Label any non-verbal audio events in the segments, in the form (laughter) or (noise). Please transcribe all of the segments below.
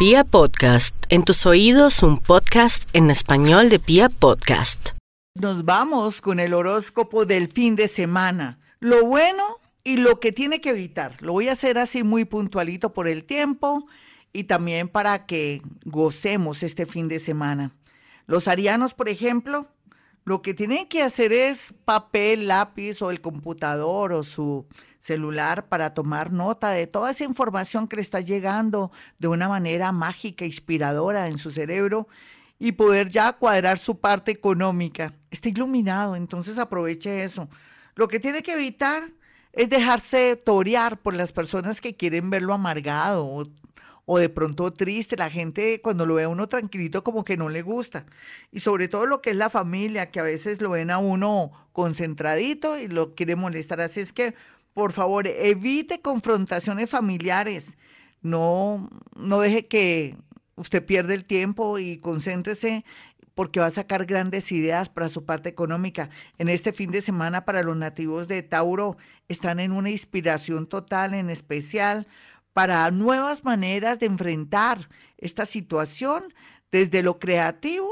Pia Podcast, en tus oídos un podcast en español de Pia Podcast. Nos vamos con el horóscopo del fin de semana. Lo bueno y lo que tiene que evitar. Lo voy a hacer así muy puntualito por el tiempo y también para que gocemos este fin de semana. Los arianos, por ejemplo, lo que tienen que hacer es papel, lápiz o el computador o su celular para tomar nota de toda esa información que le está llegando de una manera mágica, inspiradora en su cerebro y poder ya cuadrar su parte económica. Está iluminado, entonces aproveche eso. Lo que tiene que evitar es dejarse torear por las personas que quieren verlo amargado o o de pronto triste. La gente cuando lo ve a uno tranquilito como que no le gusta. Y sobre todo lo que es la familia, que a veces lo ven a uno concentradito y lo quiere molestar. Así es que, por favor, evite confrontaciones familiares. No, no deje que usted pierda el tiempo y concéntrese porque va a sacar grandes ideas para su parte económica. En este fin de semana para los nativos de Tauro están en una inspiración total, en especial para nuevas maneras de enfrentar esta situación, desde lo creativo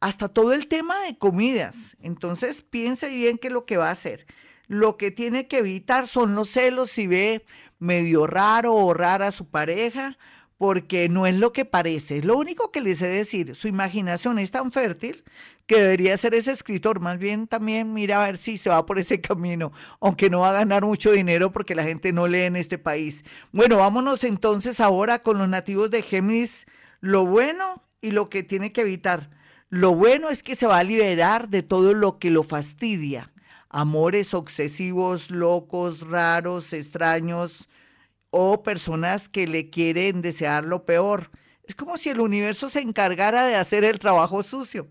hasta todo el tema de comidas. Entonces piense bien qué es lo que va a hacer. Lo que tiene que evitar son los celos si ve medio raro o rara a su pareja, porque no es lo que parece. Lo único que le sé decir, su imaginación es tan fértil que debería ser ese escritor. Más bien también mira a ver si se va por ese (laughs) camino, aunque no va a ganar mucho dinero porque la gente no lee en este país. Bueno, vámonos entonces ahora con los nativos de Géminis, lo bueno y lo que tiene que evitar. Lo bueno es que se va a liberar de todo lo que lo fastidia. Amores obsesivos, locos, raros, extraños, o personas que le quieren desear lo peor. Es como si el universo se encargara de hacer el trabajo sucio.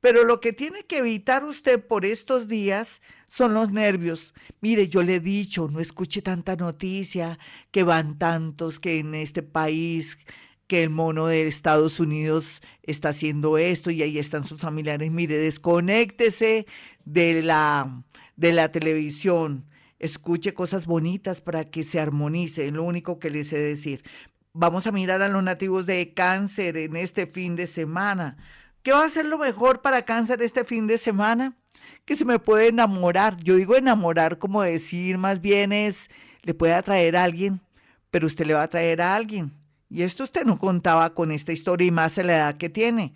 Pero lo que tiene que evitar usted por estos días son los nervios. Mire, yo le he dicho, no escuche tanta noticia, que van tantos, que en este país, que el mono de Estados Unidos está haciendo esto y ahí están sus familiares. Mire, desconéctese de la, de la televisión escuche cosas bonitas para que se armonice, es lo único que le sé decir. Vamos a mirar a los nativos de cáncer en este fin de semana. ¿Qué va a ser lo mejor para cáncer este fin de semana? Que se me puede enamorar. Yo digo enamorar como decir, más bien es, le puede atraer a alguien, pero usted le va a atraer a alguien. Y esto usted no contaba con esta historia y más a la edad que tiene.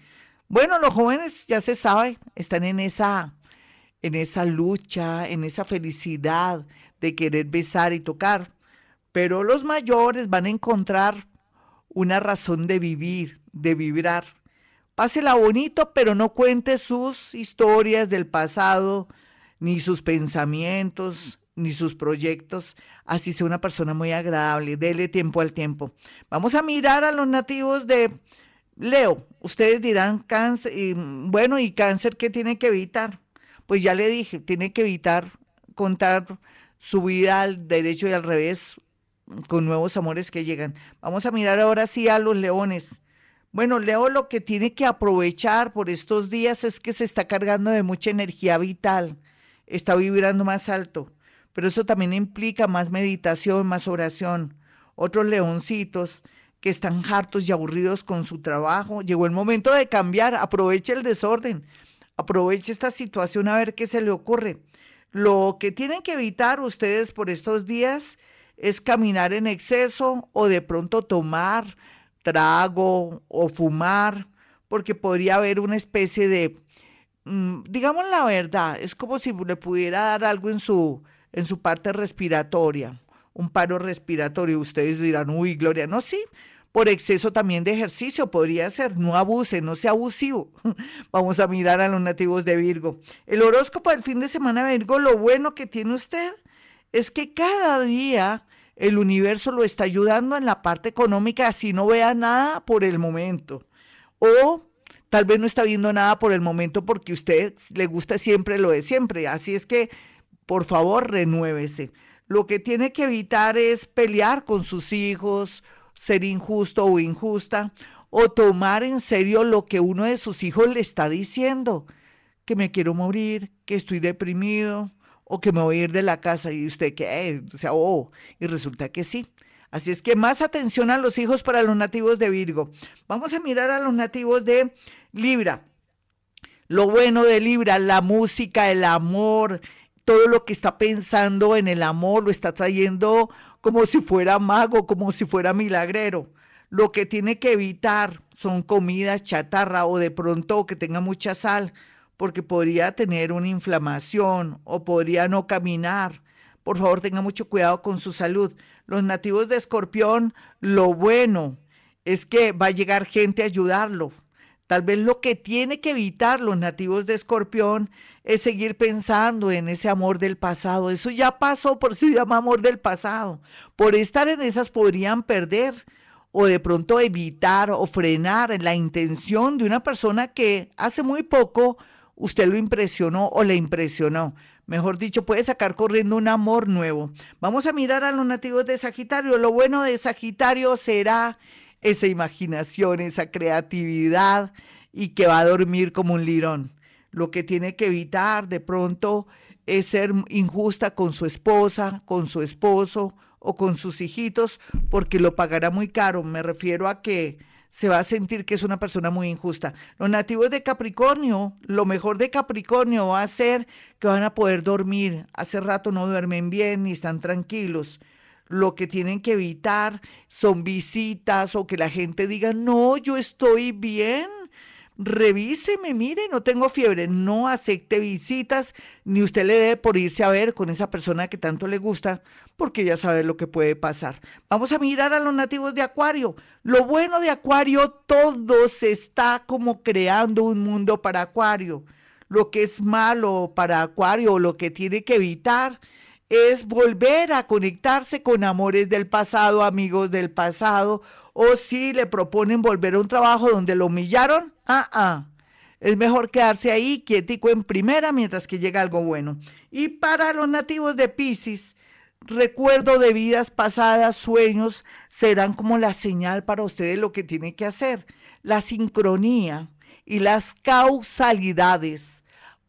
Bueno, los jóvenes ya se sabe, están en esa en esa lucha, en esa felicidad de querer besar y tocar. Pero los mayores van a encontrar una razón de vivir, de vibrar. Pásela bonito, pero no cuente sus historias del pasado, ni sus pensamientos, ni sus proyectos. Así sea una persona muy agradable. Dele tiempo al tiempo. Vamos a mirar a los nativos de Leo. Ustedes dirán cáncer, y, bueno, ¿y cáncer qué tiene que evitar? Pues ya le dije, tiene que evitar contar su vida al derecho y al revés con nuevos amores que llegan. Vamos a mirar ahora sí a los leones. Bueno, Leo lo que tiene que aprovechar por estos días es que se está cargando de mucha energía vital, está vibrando más alto, pero eso también implica más meditación, más oración. Otros leoncitos que están hartos y aburridos con su trabajo, llegó el momento de cambiar, aproveche el desorden, Aproveche esta situación a ver qué se le ocurre. Lo que tienen que evitar ustedes por estos días es caminar en exceso o de pronto tomar trago o fumar, porque podría haber una especie de, mm, digamos la verdad, es como si le pudiera dar algo en su, en su parte respiratoria, un paro respiratorio. Ustedes dirán, uy, Gloria, no, sí, por exceso también de ejercicio, podría ser, no abuse, no sea abusivo. (laughs) Vamos a mirar a los nativos de Virgo. El horóscopo del fin de semana Virgo, lo bueno que tiene usted es que cada día el universo lo está ayudando en la parte económica, así no vea nada por el momento. O tal vez no está viendo nada por el momento porque a usted le gusta siempre lo de siempre. Así es que, por favor, renuévese. Lo que tiene que evitar es pelear con sus hijos ser injusto o injusta, o tomar en serio lo que uno de sus hijos le está diciendo, que me quiero morir, que estoy deprimido, o que me voy a ir de la casa y usted que, o sea, oh, y resulta que sí. Así es que más atención a los hijos para los nativos de Virgo. Vamos a mirar a los nativos de Libra. Lo bueno de Libra, la música, el amor, todo lo que está pensando en el amor lo está trayendo como si fuera mago, como si fuera milagrero. Lo que tiene que evitar son comidas chatarra o de pronto que tenga mucha sal, porque podría tener una inflamación o podría no caminar. Por favor, tenga mucho cuidado con su salud. Los nativos de Escorpión, lo bueno es que va a llegar gente a ayudarlo. Tal vez lo que tiene que evitar los nativos de Escorpión es seguir pensando en ese amor del pasado. Eso ya pasó, por si llama amor del pasado. Por estar en esas podrían perder o de pronto evitar o frenar la intención de una persona que hace muy poco usted lo impresionó o le impresionó. Mejor dicho, puede sacar corriendo un amor nuevo. Vamos a mirar a los nativos de Sagitario. Lo bueno de Sagitario será esa imaginación, esa creatividad y que va a dormir como un lirón. Lo que tiene que evitar de pronto es ser injusta con su esposa, con su esposo o con sus hijitos, porque lo pagará muy caro. Me refiero a que se va a sentir que es una persona muy injusta. Los nativos de Capricornio, lo mejor de Capricornio va a ser que van a poder dormir. Hace rato no duermen bien ni están tranquilos. Lo que tienen que evitar son visitas o que la gente diga, no, yo estoy bien revíseme, mire, no tengo fiebre, no acepte visitas, ni usted le debe por irse a ver con esa persona que tanto le gusta, porque ya sabe lo que puede pasar. Vamos a mirar a los nativos de Acuario. Lo bueno de Acuario, todo se está como creando un mundo para Acuario. Lo que es malo para Acuario, lo que tiene que evitar, es volver a conectarse con amores del pasado, amigos del pasado, o si le proponen volver a un trabajo donde lo humillaron, ah, ah. Es mejor quedarse ahí quietico en primera mientras que llega algo bueno. Y para los nativos de Pisces, recuerdo de vidas pasadas, sueños, serán como la señal para ustedes lo que tienen que hacer. La sincronía y las causalidades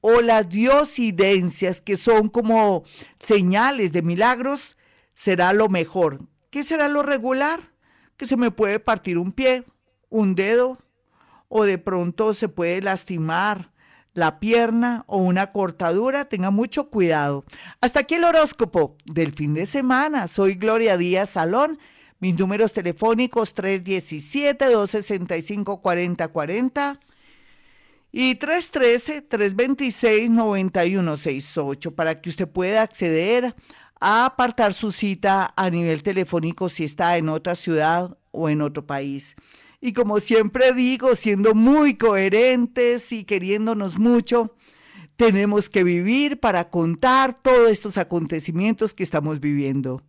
o las diosidencias, que son como señales de milagros, será lo mejor. ¿Qué será lo regular? Que se me puede partir un pie, un dedo, o de pronto se puede lastimar la pierna o una cortadura, tenga mucho cuidado. Hasta aquí el horóscopo del fin de semana. Soy Gloria Díaz Salón. Mis números telefónicos 317-265-4040 y 313-326-9168 para que usted pueda acceder a apartar su cita a nivel telefónico si está en otra ciudad o en otro país. Y como siempre digo, siendo muy coherentes y queriéndonos mucho, tenemos que vivir para contar todos estos acontecimientos que estamos viviendo.